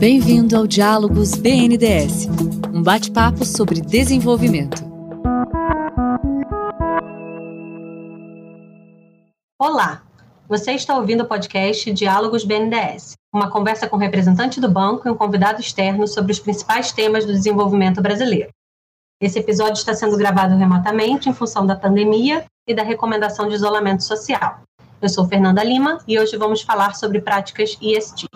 Bem-vindo ao Diálogos BNDES, um bate-papo sobre desenvolvimento. Olá, você está ouvindo o podcast Diálogos BNDES, uma conversa com representante do banco e um convidado externo sobre os principais temas do desenvolvimento brasileiro. Esse episódio está sendo gravado remotamente em função da pandemia e da recomendação de isolamento social. Eu sou Fernanda Lima e hoje vamos falar sobre práticas ESG.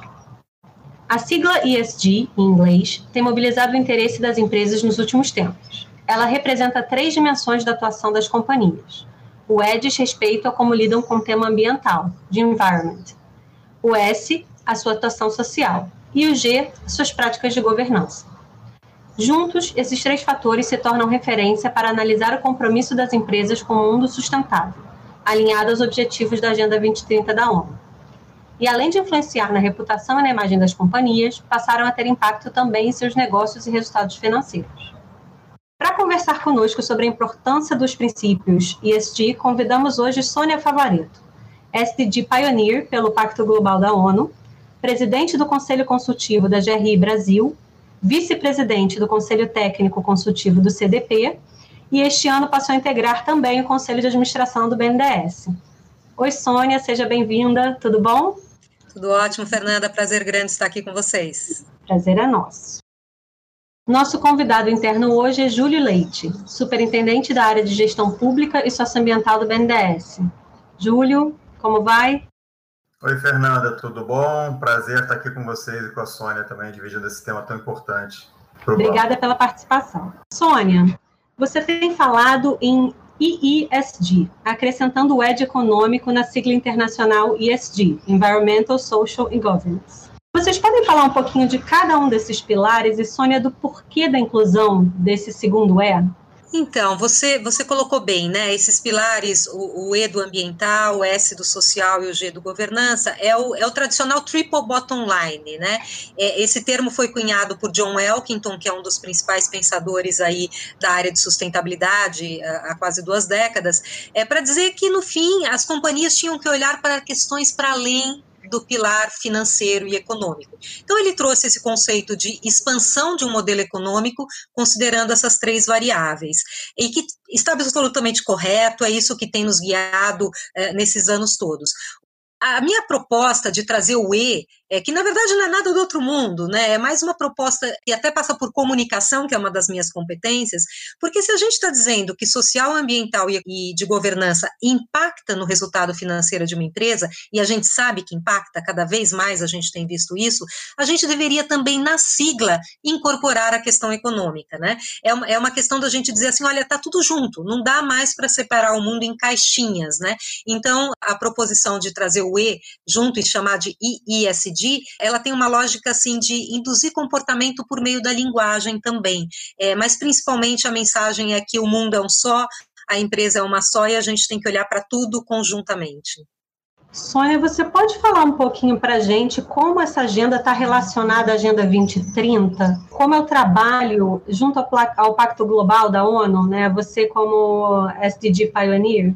A sigla ESG, em inglês, tem mobilizado o interesse das empresas nos últimos tempos. Ela representa três dimensões da atuação das companhias. O E diz respeito a como lidam com o tema ambiental, de environment. O S, a sua atuação social. E o G, suas práticas de governança. Juntos, esses três fatores se tornam referência para analisar o compromisso das empresas com o mundo sustentável alinhada aos objetivos da Agenda 2030 da ONU. E além de influenciar na reputação e na imagem das companhias, passaram a ter impacto também em seus negócios e resultados financeiros. Para conversar conosco sobre a importância dos princípios ESG, convidamos hoje Sônia Favareto, SDG Pioneer pelo Pacto Global da ONU, presidente do Conselho Consultivo da GRI Brasil, vice-presidente do Conselho Técnico Consultivo do CDP e este ano passou a integrar também o Conselho de Administração do BNDES. Oi, Sônia, seja bem-vinda, tudo bom? Tudo ótimo, Fernanda, prazer grande estar aqui com vocês. Prazer é nosso. Nosso convidado interno hoje é Júlio Leite, superintendente da área de gestão pública e socioambiental do BNDES. Júlio, como vai? Oi, Fernanda, tudo bom? Prazer estar aqui com vocês e com a Sônia também, dividindo esse tema tão importante. Obrigada pela participação. Sônia, você tem falado em EESG, acrescentando o ED econômico na sigla internacional ESG, Environmental, Social and Governance. Vocês podem falar um pouquinho de cada um desses pilares e, Sônia, do porquê da inclusão desse segundo E? Então, você, você colocou bem, né? Esses pilares, o, o, E do ambiental, o S do social e o G do governança, é o, é o tradicional triple bottom line, né? É, esse termo foi cunhado por John Elkington, que é um dos principais pensadores aí da área de sustentabilidade há, há quase duas décadas, é para dizer que, no fim, as companhias tinham que olhar para questões para além do pilar financeiro e econômico. Então, ele trouxe esse conceito de expansão de um modelo econômico, considerando essas três variáveis, e que está absolutamente correto, é isso que tem nos guiado eh, nesses anos todos a minha proposta de trazer o E, é, que na verdade não é nada do outro mundo, né? É mais uma proposta que até passa por comunicação, que é uma das minhas competências, porque se a gente está dizendo que social, ambiental e, e de governança impacta no resultado financeiro de uma empresa, e a gente sabe que impacta, cada vez mais a gente tem visto isso, a gente deveria também, na sigla, incorporar a questão econômica, né? É uma, é uma questão da gente dizer assim: olha, tá tudo junto, não dá mais para separar o mundo em caixinhas, né? Então, a proposição de trazer o E junto e chamar de IISD, ela tem uma lógica assim de induzir comportamento por meio da linguagem também. É, mas principalmente a mensagem é que o mundo é um só, a empresa é uma só e a gente tem que olhar para tudo conjuntamente. Sônia, você pode falar um pouquinho para a gente como essa agenda está relacionada à Agenda 2030? Como é o trabalho junto ao Pacto Global da ONU, né? Você como SDG Pioneer?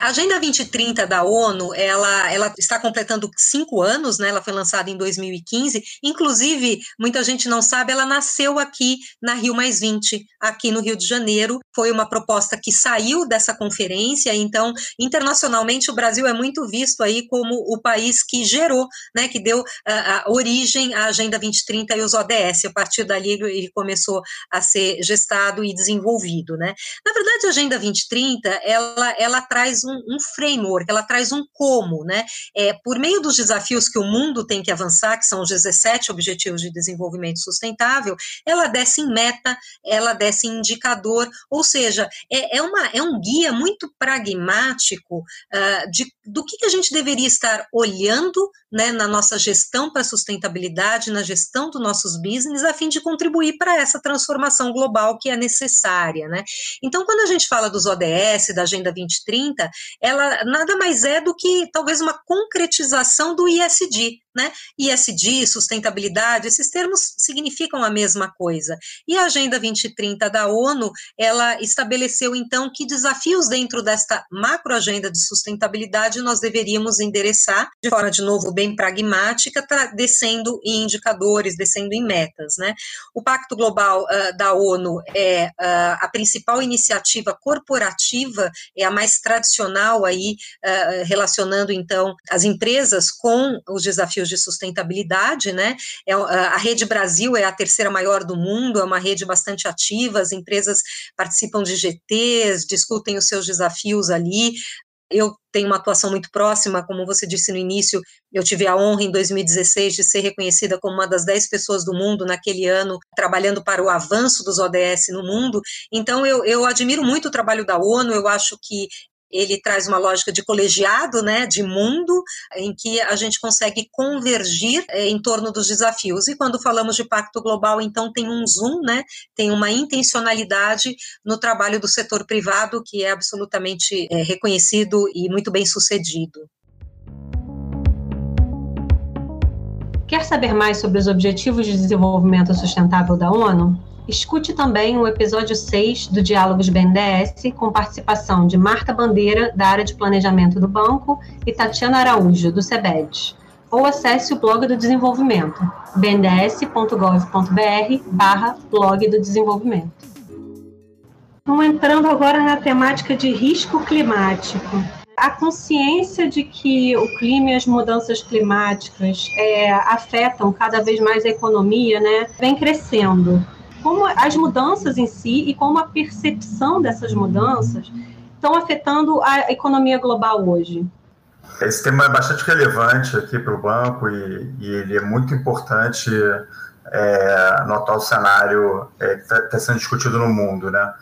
A Agenda 2030 da ONU, ela, ela está completando cinco anos, né? Ela foi lançada em 2015. Inclusive, muita gente não sabe, ela nasceu aqui na Rio Mais 20, aqui no Rio de Janeiro. Foi uma proposta que saiu dessa conferência. Então, internacionalmente, o Brasil é muito visto aí como o país que gerou, né? Que deu a, a origem à Agenda 2030 e os ODS. A partir dali, ele começou a ser gestado e desenvolvido, né? Na verdade, a Agenda 2030, ela, ela traz um um, um framework, ela traz um como, né? É, por meio dos desafios que o mundo tem que avançar, que são os 17 Objetivos de Desenvolvimento Sustentável, ela desce em meta, ela desce em indicador, ou seja, é, é, uma, é um guia muito pragmático uh, de, do que, que a gente deveria estar olhando né, na nossa gestão para a sustentabilidade, na gestão dos nossos business, a fim de contribuir para essa transformação global que é necessária. Né? Então, quando a gente fala dos ODS, da Agenda 2030, ela nada mais é do que talvez uma concretização do ISD, né? ISD, sustentabilidade, esses termos significam a mesma coisa. E a Agenda 2030 da ONU, ela estabeleceu então que desafios dentro desta macroagenda de sustentabilidade nós deveríamos endereçar de forma de novo bem pragmática, descendo em indicadores, descendo em metas, né? O Pacto Global uh, da ONU é uh, a principal iniciativa corporativa, é a mais tradicional aí uh, relacionando então as empresas com os desafios desafios de sustentabilidade, né? É, a Rede Brasil é a terceira maior do mundo, é uma rede bastante ativa, as empresas participam de GTs, discutem os seus desafios ali, eu tenho uma atuação muito próxima, como você disse no início, eu tive a honra em 2016 de ser reconhecida como uma das 10 pessoas do mundo naquele ano, trabalhando para o avanço dos ODS no mundo. Então, eu, eu admiro muito o trabalho da ONU, eu acho que ele traz uma lógica de colegiado, né, de mundo, em que a gente consegue convergir é, em torno dos desafios. E quando falamos de pacto global, então tem um zoom, né, tem uma intencionalidade no trabalho do setor privado que é absolutamente é, reconhecido e muito bem sucedido. Quer saber mais sobre os Objetivos de Desenvolvimento Sustentável da ONU? Escute também o episódio 6 do Diálogos BNDES, com participação de Marta Bandeira, da área de planejamento do banco, e Tatiana Araújo, do SEBED. Ou acesse o blog do desenvolvimento, bnds.gov.br barra blog do desenvolvimento. Vamos entrando agora na temática de risco climático. A consciência de que o clima e as mudanças climáticas é, afetam cada vez mais a economia né, vem crescendo como as mudanças em si e como a percepção dessas mudanças estão afetando a economia global hoje. Esse tema é bastante relevante aqui para o banco e, e, ele é muito importante é, no atual cenário é, que está tá sendo discutido no mundo, né?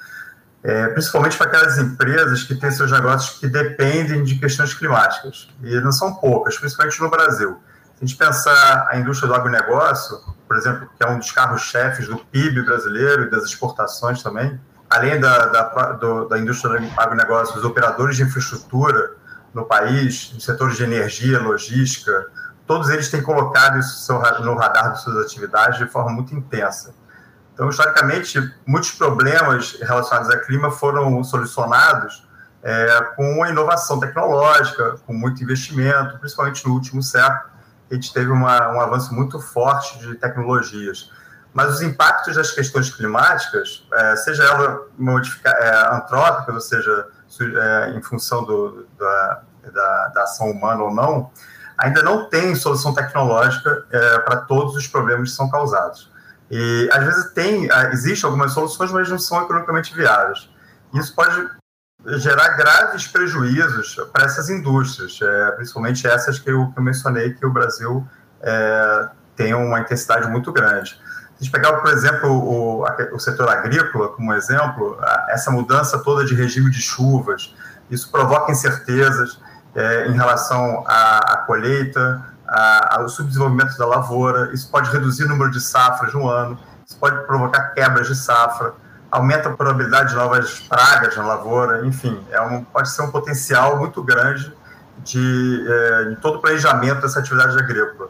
É, principalmente para aquelas empresas que têm seus negócios que dependem de questões climáticas e não são poucas, principalmente no Brasil. Se a gente pensar a indústria do agronegócio, por exemplo, que é um dos carros-chefes do PIB brasileiro e das exportações também, além da, da, do, da indústria do agronegócio, os operadores de infraestrutura no país, os setores de energia, logística, todos eles têm colocado isso no radar de suas atividades de forma muito intensa. Então, historicamente, muitos problemas relacionados ao clima foram solucionados é, com a inovação tecnológica, com muito investimento, principalmente no último século, a gente teve uma, um avanço muito forte de tecnologias. Mas os impactos das questões climáticas, é, seja ela é, antrópica, ou seja, é, em função do, da, da, da, ação humana ou não, ainda não tem solução tecnológica é, para todos os problemas que são causados. E às vezes tem, é, existem algumas soluções, mas não são economicamente viáveis. Isso pode gerar graves prejuízos para essas indústrias, é, principalmente essas que eu, que eu, mencionei que o Brasil é, tem uma intensidade muito grande. Se a gente pegar, por exemplo, o, o setor agrícola como exemplo, essa mudança toda de regime de chuvas, isso provoca incertezas é, em relação à, à colheita, a, ao subdesenvolvimento da lavoura, isso pode reduzir o número de safras no ano, isso pode provocar quebras de safra, aumenta a probabilidade de novas pragas na lavoura, enfim, é um, pode ser um potencial muito grande de, é, de todo o planejamento dessa atividade agrícola.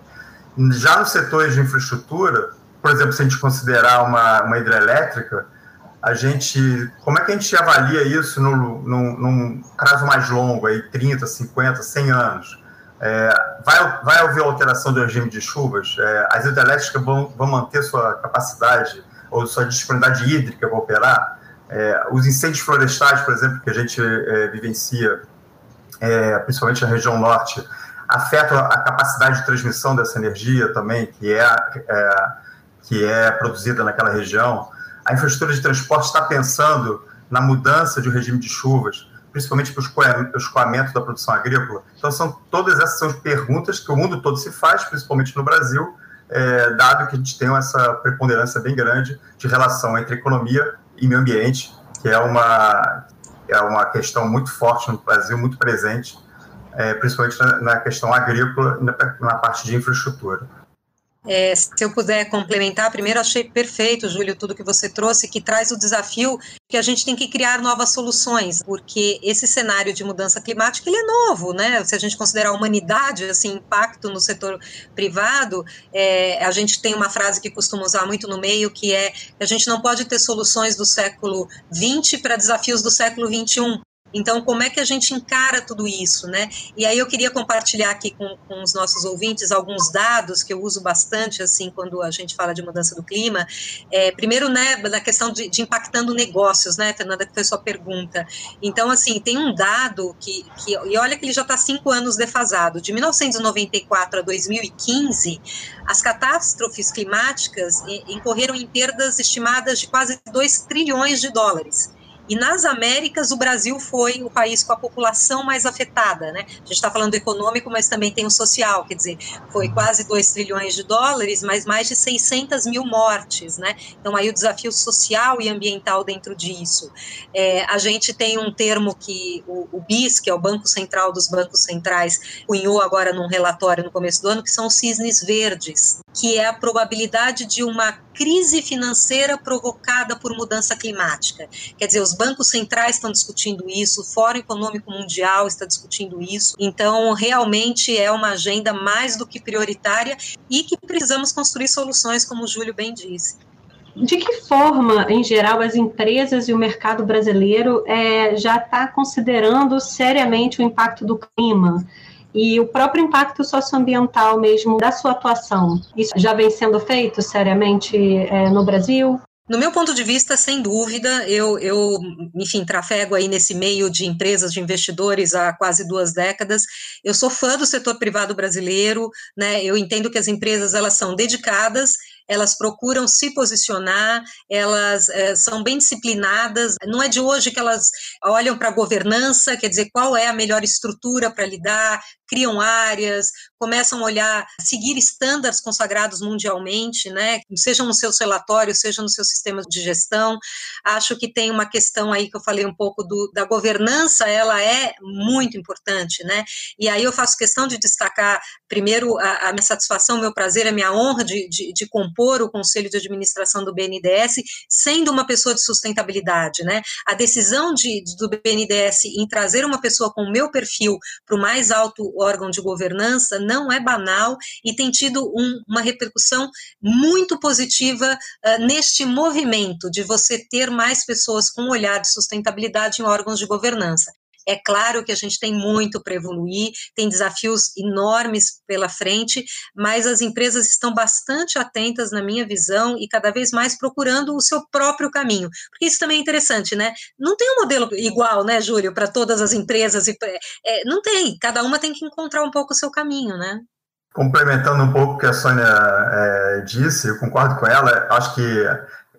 Já nos setores de infraestrutura, por exemplo, se a gente considerar uma, uma hidrelétrica, a gente, como é que a gente avalia isso no, num, num prazo mais longo, aí 30, 50, 100 anos? É, vai, vai haver alteração do regime de chuvas? É, as hidrelétricas vão, vão manter sua capacidade ou sua disponibilidade hídrica para operar. É, os incêndios florestais, por exemplo, que a gente é, vivencia, é, principalmente na região norte, afetam a capacidade de transmissão dessa energia também, que é, é que é produzida naquela região. A infraestrutura de transporte está pensando na mudança de um regime de chuvas, principalmente para o escoamento da produção agrícola. Então, são todas essas são perguntas que o mundo todo se faz, principalmente no Brasil, é, dado que a gente tem essa preponderância bem grande de relação entre economia e meio ambiente, que é uma, é uma questão muito forte no Brasil, muito presente, é, principalmente na, na, questão agrícola e na, na parte de infraestrutura. É, se eu puder complementar, primeiro achei perfeito, Júlio, tudo que você trouxe, que traz o desafio que a gente tem que criar novas soluções, porque esse cenário de mudança climática ele é novo, né? Se a gente considerar a humanidade, assim, impacto no setor privado, é, a gente tem uma frase que costuma usar muito no meio, que é a gente não pode ter soluções do século 20 para desafios do século 21. Então, como é que a gente encara tudo isso, né? E aí eu queria compartilhar aqui com, com, os nossos ouvintes alguns dados que eu uso bastante, assim, quando a gente fala de mudança do clima. É, primeiro, né, na questão de, de, impactando negócios, né, Fernanda, que foi sua pergunta. Então, assim, tem um dado que, que e olha que ele já está cinco anos defasado. De 1994 a 2015, as catástrofes climáticas incorreram em perdas estimadas de quase 2 trilhões de dólares. E nas Américas, o Brasil foi o país com a população mais afetada, né? A gente está falando do econômico, mas também tem o social, quer dizer, foi quase 2 trilhões de dólares, mas mais de 600 mil mortes, né? Então, aí o desafio social e ambiental dentro disso. É, a gente tem um termo que o, o BIS, que é o Banco Central dos Bancos Centrais, cunhou agora num relatório no começo do ano, que são os cisnes verdes, que é a probabilidade de uma crise financeira provocada por mudança climática. Quer dizer, os bancos centrais estão discutindo isso, o Fórum Econômico Mundial está discutindo isso. Então, realmente é uma agenda mais do que prioritária e que precisamos construir soluções, como o Júlio bem disse. De que forma, em geral, as empresas e o mercado brasileiro é, já está considerando seriamente o impacto do clima? e o próprio impacto socioambiental mesmo da sua atuação. Isso já vem sendo feito seriamente é, no Brasil? No meu ponto de vista, sem dúvida, eu, eu, enfim, trafego aí nesse meio de empresas, de investidores há quase duas décadas. Eu sou fã do setor privado brasileiro, né? Eu entendo que as empresas elas são dedicadas elas procuram se posicionar, elas é, são bem disciplinadas. Não é de hoje que elas olham para a governança, quer dizer, qual é a melhor estrutura para lidar, criam áreas, começam a olhar, seguir estándares consagrados mundialmente, né? Seja nos seus relatórios, seja nos seus sistemas de gestão. Acho que tem uma questão aí que eu falei um pouco do, da governança, ela é muito importante, né? E aí eu faço questão de destacar, primeiro, a, a minha satisfação, meu prazer, a minha honra de, de, de compor o conselho de administração do BNDES, sendo uma pessoa de sustentabilidade, né? A decisão de, do BNDES em trazer uma pessoa com o meu perfil para o mais alto órgão de governança não é banal e tem tido um, uma repercussão muito positiva uh, neste movimento de você ter mais pessoas com um olhar de sustentabilidade em órgãos de governança. É claro que a gente tem muito para evoluir, tem desafios enormes pela frente, mas as empresas estão bastante atentas, na minha visão, e cada vez mais procurando o seu próprio caminho. Porque isso também é interessante, né? Não tem um modelo igual, né, Júlio, para todas as empresas. E, é, não tem, cada uma tem que encontrar um pouco o seu caminho, né? Complementando um pouco o que a Sônia é, disse, eu concordo com ela, acho que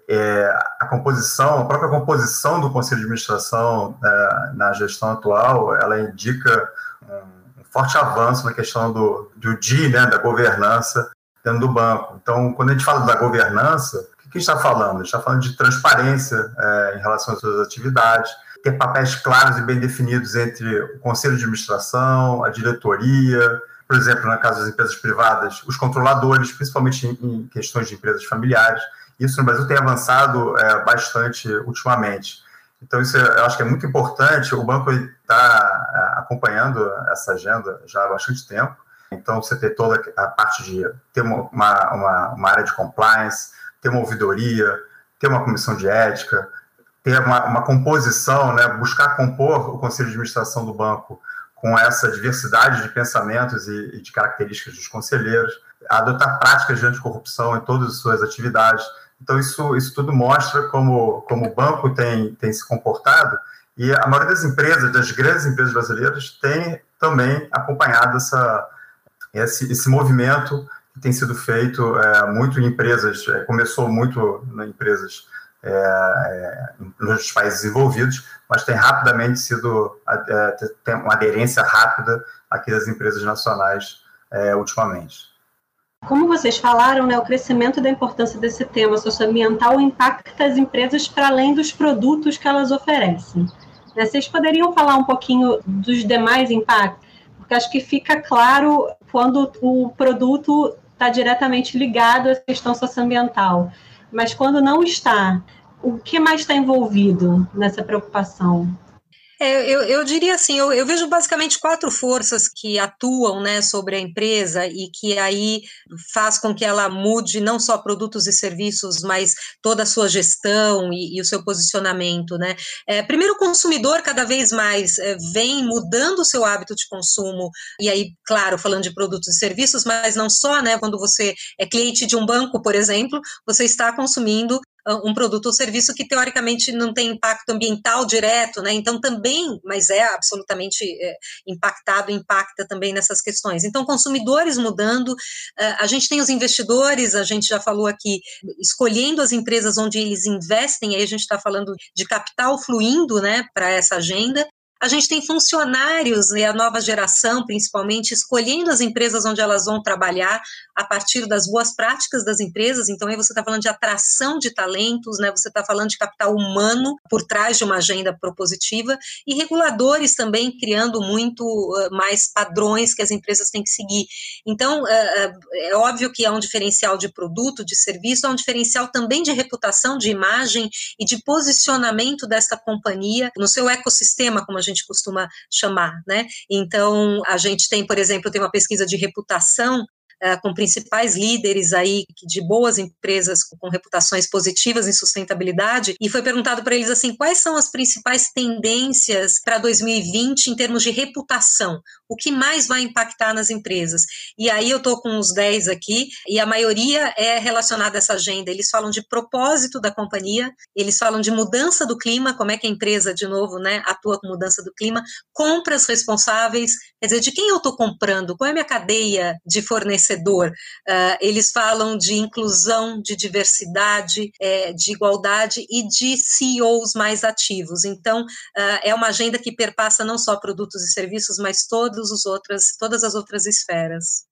é, a composição, a própria composição do conselho de administração é, na gestão atual, ela indica um, forte avanço na questão do, do D, né, da governança dentro do banco. Então, quando a gente fala da governança, o que a gente está falando? A gente está falando de transparência é, em relação às suas atividades, ter papéis claros e bem definidos entre o conselho de administração, a diretoria, por exemplo, na caso das empresas privadas, os controladores, principalmente em questões de empresas familiares. Isso no Brasil tem avançado é, bastante ultimamente. Então, isso eu acho que é muito importante. O banco está é, acompanhando essa agenda já há bastante tempo. Então, você ter toda a parte de ter uma, uma, uma área de compliance, ter uma ouvidoria, ter uma comissão de ética, ter uma, uma composição, né, buscar compor o conselho de administração do banco com essa diversidade de pensamentos e, e de características dos conselheiros, adotar práticas de anticorrupção em todas as suas atividades, então, isso, isso tudo mostra como, como o banco tem, tem se comportado e a maioria das empresas, das grandes empresas brasileiras, tem também acompanhado essa, esse, esse movimento que tem sido feito é, muito em empresas, é, começou muito em empresas é, é nos países desenvolvidos, mas tem rapidamente sido, é, tem uma aderência rápida aqui das empresas nacionais é, ultimamente. Como vocês falaram, né, o crescimento da importância desse tema socioambiental impacta as empresas para além dos produtos que elas oferecem. Né, vocês poderiam falar um pouquinho dos demais impactos? Porque acho que fica claro quando o produto está diretamente ligado à questão socioambiental. Mas quando não está, o que mais está envolvido nessa preocupação? É, eu, eu, diria assim, eu, eu, vejo basicamente quatro forças que atuam né, sobre a empresa e que aí faz com que ela mude não só produtos e serviços, mas toda a sua gestão e, e o seu posicionamento. Né? É, primeiro, o consumidor cada vez mais é, vem mudando o seu hábito de consumo, e aí, claro, falando de produtos e serviços, mas não só, né? Quando você é cliente de um banco, por exemplo, você está consumindo um produto ou serviço que teoricamente não tem impacto ambiental direto, né? Então também, mas é absolutamente é, impactado, impacta também nessas questões. Então consumidores mudando, é, a gente tem os investidores, a gente já falou aqui, escolhendo as empresas onde eles investem, aí a gente está falando de capital fluindo, né, para essa agenda. A gente tem funcionários e a nova geração, principalmente, escolhendo as empresas onde elas vão trabalhar a partir das boas práticas das empresas. Então, aí você está falando de atração de talentos, né? Você está falando de capital humano por trás de uma agenda propositiva e reguladores também criando muito mais padrões que as empresas têm que seguir. Então, é óbvio que há um diferencial de produto, de serviço, há um diferencial também de reputação, de imagem e de posicionamento dessa companhia no seu ecossistema, como a gente costuma chamar, né? Então, a gente tem, por exemplo, tem uma pesquisa de reputação com principais líderes aí de boas empresas com reputações positivas em sustentabilidade, e foi perguntado para eles assim, quais são as principais tendências para 2020 em termos de reputação? O que mais vai impactar nas empresas? E aí eu estou com uns 10 aqui, e a maioria é relacionada a essa agenda. Eles falam de propósito da companhia, eles falam de mudança do clima, como é que a empresa, de novo, né, atua com mudança do clima, compras responsáveis, quer dizer, de quem eu estou comprando, qual é a minha cadeia de fornecedores Uh, eles falam de inclusão, de diversidade, é, de igualdade e de CEOs mais ativos. Então, uh, é uma agenda que perpassa não só produtos e serviços, mas todos os outras, todas as outras esferas.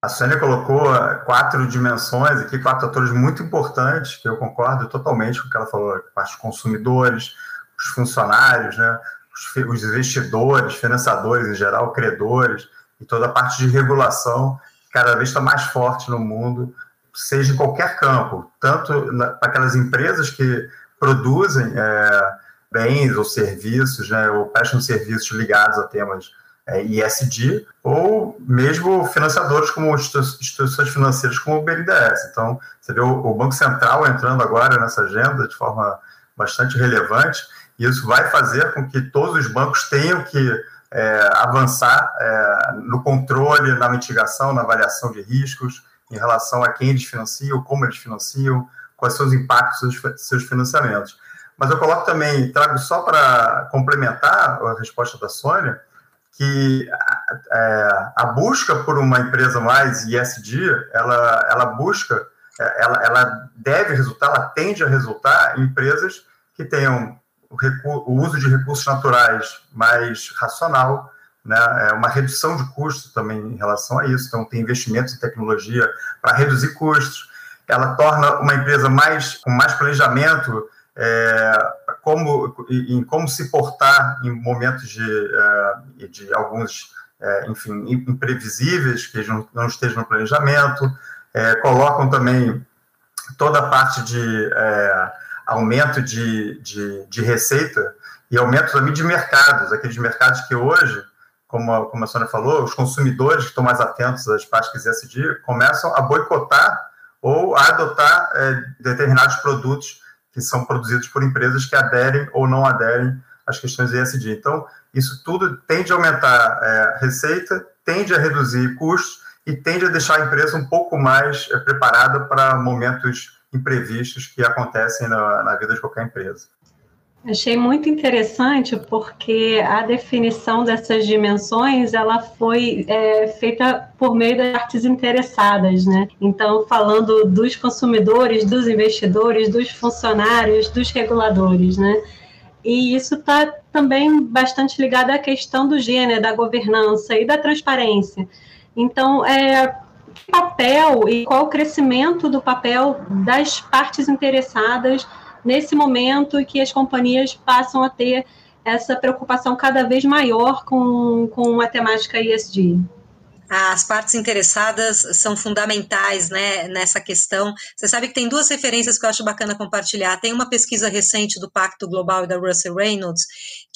A Sônia colocou quatro dimensões aqui, quatro atores muito importantes, que eu concordo totalmente com o que ela falou, dos consumidores, os funcionários, né, os investidores, financiadores em geral, credores, e toda a parte de regulação cada vez está mais forte no mundo, seja em qualquer campo, tanto para aquelas empresas que produzem é, bens ou serviços, né, ou prestam serviços ligados a temas é, ISD, ou mesmo financiadores como instituições financeiras como o BNDES. Então, você vê o, o Banco Central entrando agora nessa agenda de forma bastante relevante, e isso vai fazer com que todos os bancos tenham que é, avançar é, no controle, na mitigação, na avaliação de riscos em relação a quem eles financiam, como eles financiam, quais são os impactos dos seus financiamentos. Mas eu coloco também, trago só para complementar a resposta da Sônia, que é, a busca por uma empresa mais ISD, ela, ela busca, é, ela, ela deve resultar, ela tende a resultar em empresas que tenham o, o uso de recursos naturais mais racional, né, é uma redução de custos também em relação a isso. Então, tem investimentos em tecnologia para reduzir custos. Ela torna uma empresa mais com mais planejamento é, como, em como se portar em momentos de, é, de alguns, é, enfim, imprevisíveis que não, não estejam no planejamento. É, colocam também toda a parte de é, aumento de, de, de, receita e aumento também de mercados, aqueles mercados que hoje, como a, como a Sônia falou, os consumidores que estão mais atentos às práticas ESG começam a boicotar ou a adotar é, determinados produtos que são produzidos por empresas que aderem ou não aderem às questões ESG. Então, isso tudo tende a aumentar é, receita, tende a reduzir custos e tende a deixar a empresa um pouco mais é, preparada para momentos imprevistos que acontecem na, na vida de qualquer empresa. Achei muito interessante porque a definição dessas dimensões ela foi é, feita por meio das partes interessadas, né? Então, falando dos consumidores, dos investidores, dos funcionários, dos reguladores, né? E isso está também bastante ligado à questão do gênero, da governança e da transparência. Então, é, papel e qual o crescimento do papel das partes interessadas nesse momento que as companhias passam a ter essa preocupação cada vez maior com, com a temática ESG? as partes interessadas são fundamentais né, nessa questão. Você sabe que tem duas referências que eu acho bacana compartilhar. Tem uma pesquisa recente do Pacto Global e da Russell Reynolds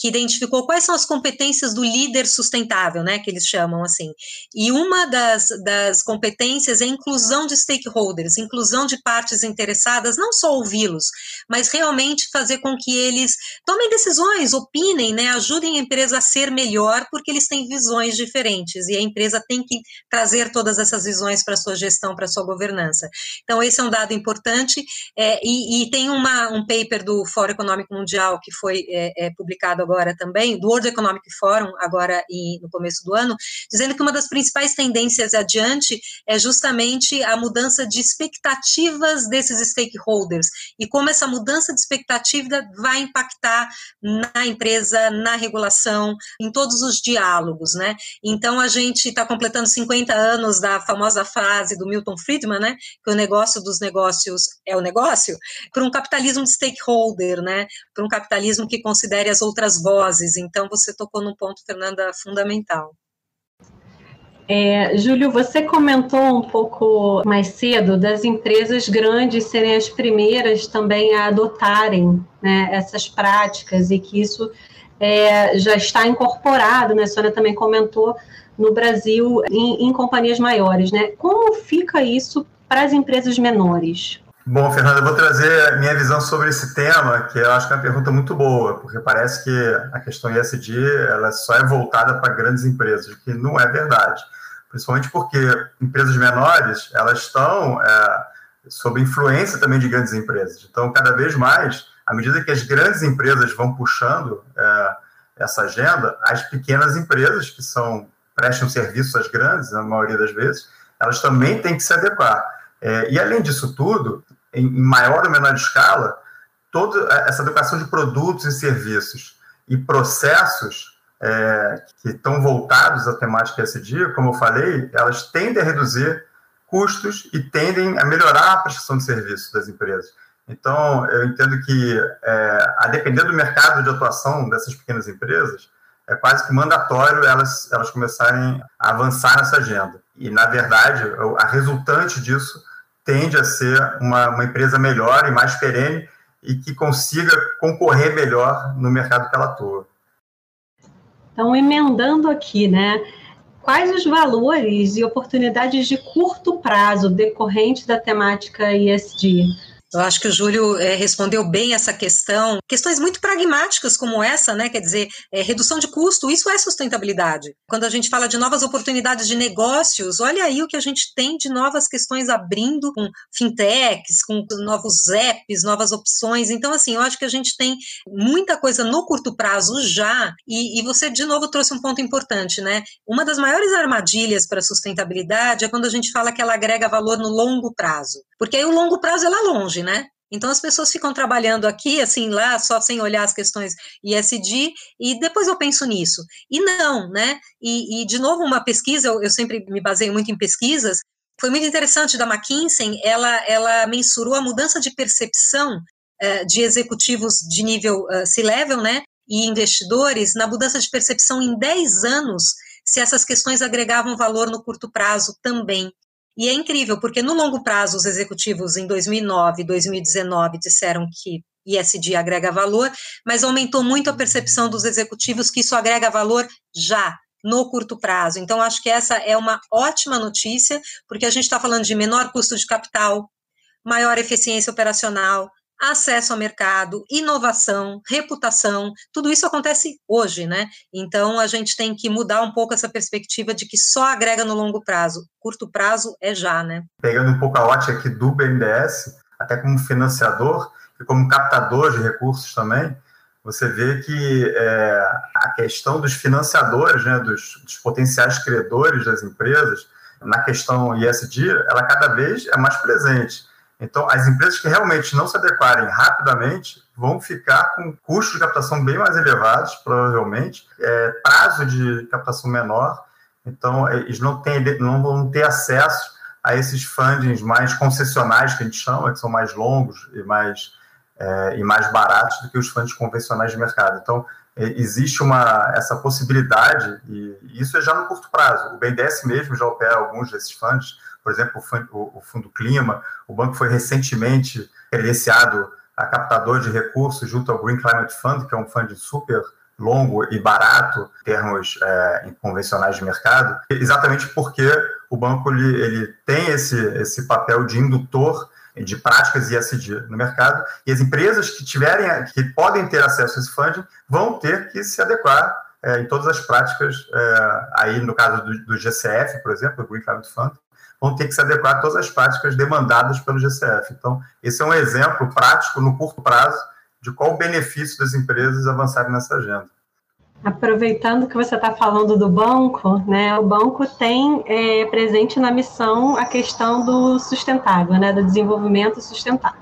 que identificou quais são as competências do líder sustentável, né, que eles chamam assim. E uma das, das competências é a inclusão de stakeholders, inclusão de partes interessadas, não só ouvi-los, mas realmente fazer com que eles tomem decisões, opinem, né, ajudem a empresa a ser melhor, porque eles têm visões diferentes e a empresa tem que trazer todas essas visões para sua gestão, para sua governança. Então, esse é um dado importante, é, e, e, tem uma, um paper do Fórum Econômico Mundial que foi é, é, publicado agora também, do World Economic Forum, agora e, no começo do ano, dizendo que uma das principais tendências adiante é justamente a mudança de expectativas desses stakeholders e como essa mudança de expectativa vai impactar na empresa, na regulação, em todos os diálogos, né? Então, a gente está completando 50 anos da famosa frase do Milton Friedman, né, que o negócio dos negócios é o negócio, para um capitalismo de stakeholder, né, para um capitalismo que considere as outras vozes. Então, você tocou num ponto, Fernanda, fundamental. É, Júlio, você comentou um pouco mais cedo das empresas grandes serem as primeiras também a adotarem né, essas práticas e que isso é, já está incorporado, né? A Sônia também comentou no Brasil em, em companhias maiores, né? Como fica isso para as empresas menores? Bom, Fernanda, eu vou trazer a minha visão sobre esse tema, que eu acho que é uma pergunta muito boa, porque parece que a questão ISD ela só é voltada para grandes empresas, o que não é verdade. Principalmente porque empresas menores elas estão é, sob influência também de grandes empresas. Então, cada vez mais, à medida que as grandes empresas vão puxando é, essa agenda, as pequenas empresas, que são prestam serviço às grandes, na maioria das vezes, elas também têm que se adequar. É, e, além disso tudo, em, maior ou menor escala, toda essa adequação de produtos e serviços e processos é, que estão voltados à temática SD, como eu falei, elas tendem a reduzir custos e tendem a melhorar a prestação de serviços das empresas. Então, eu entendo que, é, a depender do mercado de atuação dessas pequenas empresas, é quase que mandatório elas, elas começarem a avançar nessa agenda. E, na verdade, a resultante disso tende a ser uma, uma empresa melhor e mais perene e que consiga concorrer melhor no mercado que ela atua. Então, emendando aqui, né? Quais os valores e oportunidades de curto prazo decorrentes da temática ESG? Eu acho que o Júlio é, respondeu bem essa questão. Questões muito pragmáticas como essa, né? Quer dizer, é, redução de custo, isso é sustentabilidade. Quando a gente fala de novas oportunidades de negócios, olha aí o que a gente tem de novas questões abrindo com fintechs, com novos apps, novas opções. Então, assim, eu acho que a gente tem muita coisa no curto prazo já. E, e você, de novo, trouxe um ponto importante, né? Uma das maiores armadilhas para a sustentabilidade é quando a gente fala que ela agrega valor no longo prazo. Porque aí o longo prazo é lá longe, né? Então as pessoas ficam trabalhando aqui, assim, lá, só sem olhar as questões ISD, e depois eu penso nisso. E não, né? E, e de novo, uma pesquisa, eu, eu, sempre me baseio muito em pesquisas, foi muito interessante da McKinsey, ela, ela mensurou a mudança de percepção uh, de executivos de nível uh, C-level, né? E investidores na mudança de percepção em 10 anos, se essas questões agregavam valor no curto prazo também. E é incrível, porque no longo prazo, os executivos em 2009 e 2019 disseram que ISD agrega valor, mas aumentou muito a percepção dos executivos que isso agrega valor já, no curto prazo. Então, acho que essa é uma ótima notícia, porque a gente está falando de menor custo de capital, maior eficiência operacional, acesso ao mercado, inovação, reputação, tudo isso acontece hoje, né? Então a gente tem que mudar um pouco essa perspectiva de que só agrega no longo prazo, curto prazo é já, né? Pegando um pouco a ótica aqui do BNDES, até como financiador e como captador de recursos também, você vê que é, a questão dos financiadores, né, dos, dos potenciais credores das empresas, na questão ISD, ela cada vez é mais presente. Então, as empresas que realmente não se adequarem rapidamente vão ficar com custos de captação bem mais elevados, provavelmente, é, prazo de captação menor. Então, eles não, têm, não vão ter acesso a esses fundings mais concessionais, que a gente chama, que são mais longos e mais, é, e mais baratos do que os fundos convencionais de mercado. Então, existe uma, essa possibilidade, e isso é já no curto prazo. O BNDES mesmo já opera alguns desses fundos, por exemplo, o Fundo, Clima, o banco foi recentemente credenciado a captador de recursos junto ao Green Climate Fund, que é um fundo super longo e barato em termos é, convencionais de mercado, exatamente porque o banco ele, ele tem esse, esse papel de indutor de práticas ISD no mercado, e as empresas que tiverem, que podem ter acesso a esse funding, vão ter que se adequar é, em todas as práticas, é, aí no caso do, do, GCF, por exemplo, o Green Climate Fund, vão ter que se adequar a todas as práticas demandadas pelo GCF. Então, esse é um exemplo prático, no curto prazo, de qual o benefício das empresas avançarem nessa agenda. Aproveitando que você está falando do banco, né, o banco tem é, presente na missão a questão do sustentável, né, do desenvolvimento sustentável.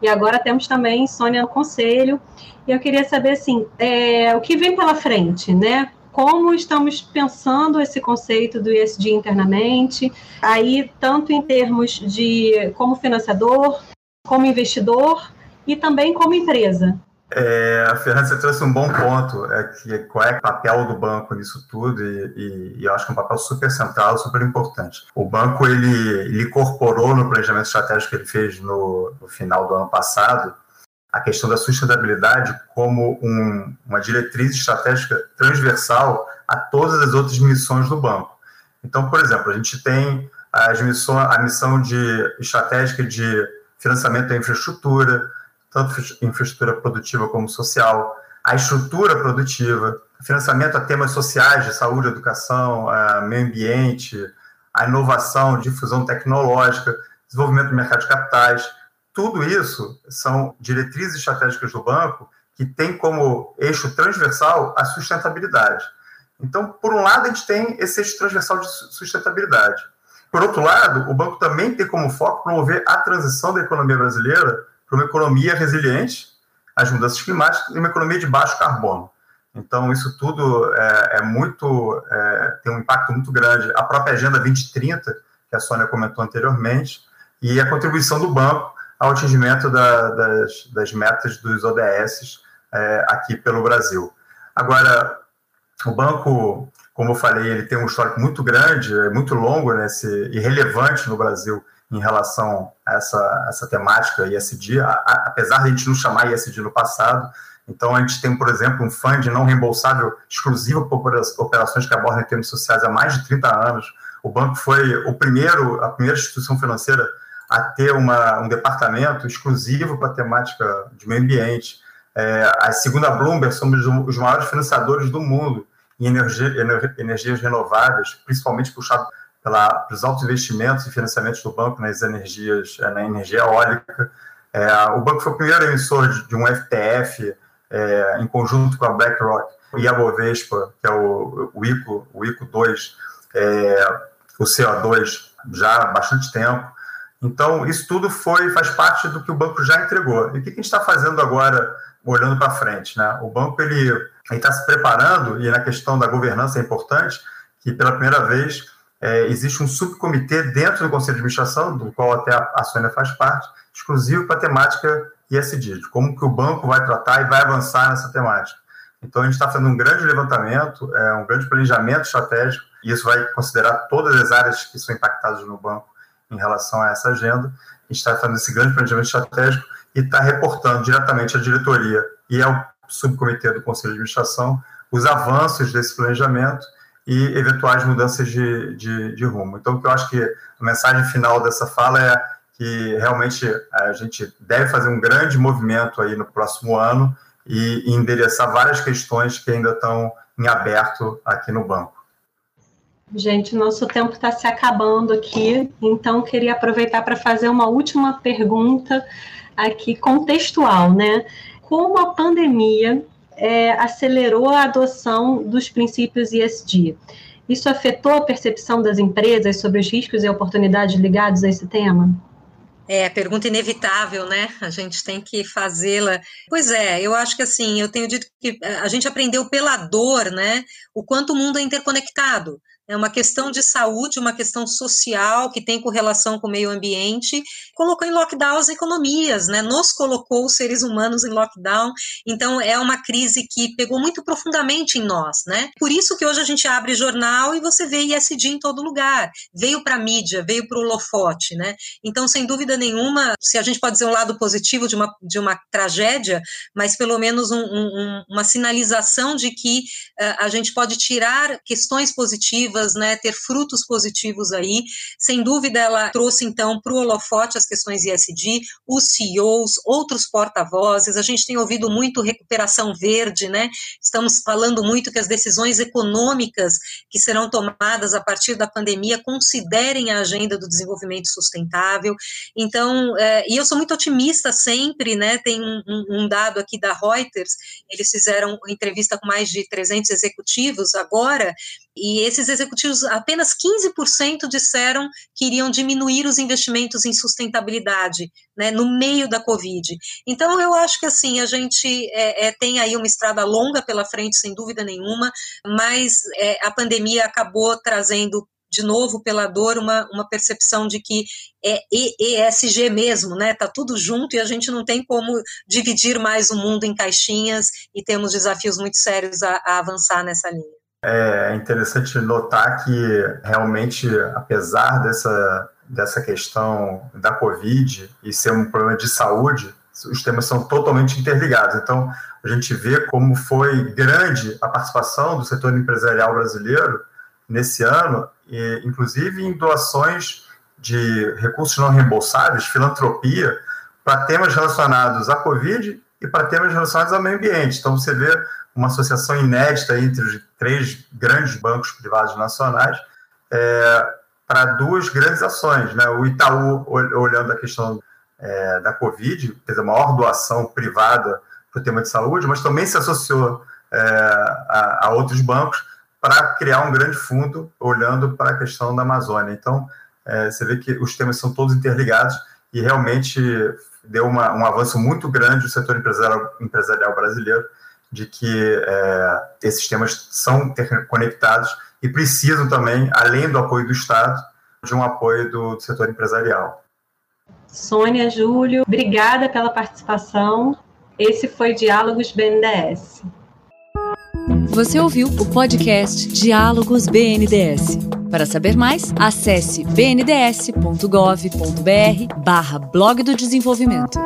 E agora temos também Sônia no conselho, e eu queria saber assim, é, o que vem pela frente, né? Como estamos pensando esse conceito do ESG internamente, aí tanto em termos de como financiador, como investidor e também como empresa. É, a Fernanda, você trouxe um bom ponto, é que qual é o papel do banco nisso tudo, e, e, e, eu acho que é um papel super central, super importante. O banco, ele, ele incorporou no planejamento estratégico que ele fez no, no final do ano passado, a questão da sustentabilidade como um, uma diretriz estratégica transversal a todas as outras missões do banco. Então, por exemplo, a gente tem as a missão de estratégica de financiamento da infraestrutura, tanto infraestrutura produtiva como social, a estrutura produtiva, financiamento a temas sociais de saúde, educação, meio ambiente, a inovação, difusão tecnológica, desenvolvimento do mercado de capitais. Tudo isso são diretrizes estratégicas do banco que tem como eixo transversal a sustentabilidade. Então, por um lado, a gente tem esse eixo transversal de sustentabilidade. Por outro lado, o banco também tem como foco promover a transição da economia brasileira para uma economia resiliente às mudanças climáticas e uma economia de baixo carbono. Então, isso tudo é, é muito, é, tem um impacto muito grande. A própria Agenda 2030, que a Sônia comentou anteriormente, e a contribuição do banco ao atingimento da, das, das, metas dos ODS é, aqui pelo Brasil. Agora, o banco, como eu falei, ele tem um histórico muito grande, é muito longo nesse, e relevante no Brasil em relação a essa, essa temática ISD, a, a, apesar de a gente não chamar ISD no passado. Então, a gente tem, por exemplo, um fundo não reembolsável exclusivo para operações que abordam termos sociais há mais de 30 anos. O banco foi o primeiro, a primeira instituição financeira a ter uma, um departamento exclusivo para a temática de meio ambiente. É, a segunda Bloomberg, somos os maiores financiadores do mundo em energia, energias renováveis, principalmente puxado pela, pelos altos investimentos e financiamentos do banco nas energias, eh, na energia eólica. É, o banco foi o primeiro emissor de, de um FTF é, em conjunto com a BlackRock e a Bovespa, que é o, o ICO, o ICO 2, é, o CO2, já há bastante tempo. Então, isso tudo foi faz parte do que o banco já entregou. E o que a gente está fazendo agora, olhando para frente? Né? O banco ele está se preparando, e na questão da governança é importante, que pela primeira vez é, existe um subcomitê dentro do Conselho de Administração, do qual até a, a Sônia faz parte, exclusivo para a temática ISD, de como que o banco vai tratar e vai avançar nessa temática. Então, a gente está fazendo um grande levantamento, é, um grande planejamento estratégico, e isso vai considerar todas as áreas que são impactadas no banco em relação a essa agenda. A gente está fazendo esse grande planejamento estratégico e está reportando diretamente à diretoria e ao subcomitê do Conselho de Administração os avanços desse planejamento e eventuais mudanças de, de, de rumo. Então, eu acho que a mensagem final dessa fala é que realmente a gente deve fazer um grande movimento aí no próximo ano e endereçar várias questões que ainda estão em aberto aqui no banco. Gente, nosso tempo está se acabando aqui, então queria aproveitar para fazer uma última pergunta aqui contextual, né? Como a pandemia é, acelerou a adoção dos princípios ESG. Isso afetou a percepção das empresas sobre os riscos e oportunidades ligados a esse tema? É, pergunta inevitável, né? A gente tem que fazê-la. Pois é, eu acho que assim, eu tenho dito que a gente aprendeu pela dor, né? O quanto o mundo é interconectado. É uma questão de saúde, uma questão social que tem correlação com o meio ambiente, colocou em lockdown as economias, né? Nos colocou os seres humanos em lockdown. Então é uma crise que pegou muito profundamente em nós, né? Por isso que hoje a gente abre jornal e você vê ISD em todo lugar. Veio para a mídia, veio para o holofote, né? Então, sem dúvida nenhuma, se a gente pode dizer um lado positivo de uma, de uma tragédia, mas pelo menos um, um, uma sinalização de que uh, a gente pode tirar questões positivas, né, ter frutos positivos aí. Sem dúvida, ela trouxe então para o holofote as questões ISD, os CEOs, outros porta-vozes. A gente tem ouvido muito recuperação verde, né? Estamos falando muito que as decisões econômicas que serão tomadas a partir da pandemia considerem a agenda do desenvolvimento sustentável. Então, é, e eu sou muito otimista sempre, né? Tem um, um dado aqui da Reuters, eles fizeram entrevista com mais de 300 executivos agora, e esses executivos, apenas 15% disseram que iriam diminuir os investimentos em sustentabilidade né, no meio da Covid. Então, eu acho que assim, a gente é, é, tem aí uma estrada longa pela frente, sem dúvida nenhuma, mas é, a pandemia acabou trazendo de novo pela dor uma, uma percepção de que é ESG mesmo, né? Tá tudo junto e a gente não tem como dividir mais o mundo em caixinhas e temos desafios muito sérios a, a avançar nessa linha. É interessante notar que realmente, apesar dessa, dessa questão da Covid e ser um problema de saúde, os temas são totalmente interligados. Então, a gente vê como foi grande a participação do setor empresarial brasileiro nesse ano, e, inclusive em doações de recursos não reembolsáveis, filantropia, para temas relacionados à Covid e para temas relacionados ao meio ambiente. Então, você vê uma associação inédita entre os três grandes bancos privados nacionais é, para duas grandes ações. Né? O Itaú, olhando a questão é, da Covid, fez a maior doação privada para o tema de saúde, mas também se associou é, a, a, outros bancos para criar um grande fundo olhando para a questão da Amazônia. Então, é, você vê que os temas são todos interligados e realmente deu uma, um avanço muito grande no setor empresarial, empresarial brasileiro de que é, esses temas são interconectados e precisam também, além do apoio do Estado, de um apoio do, do setor empresarial. Sônia, Júlio, obrigada pela participação. Esse foi Diálogos BNDES. Você ouviu o podcast Diálogos BNDES. Para saber mais, acesse bnds.gov.br barra blog do desenvolvimento.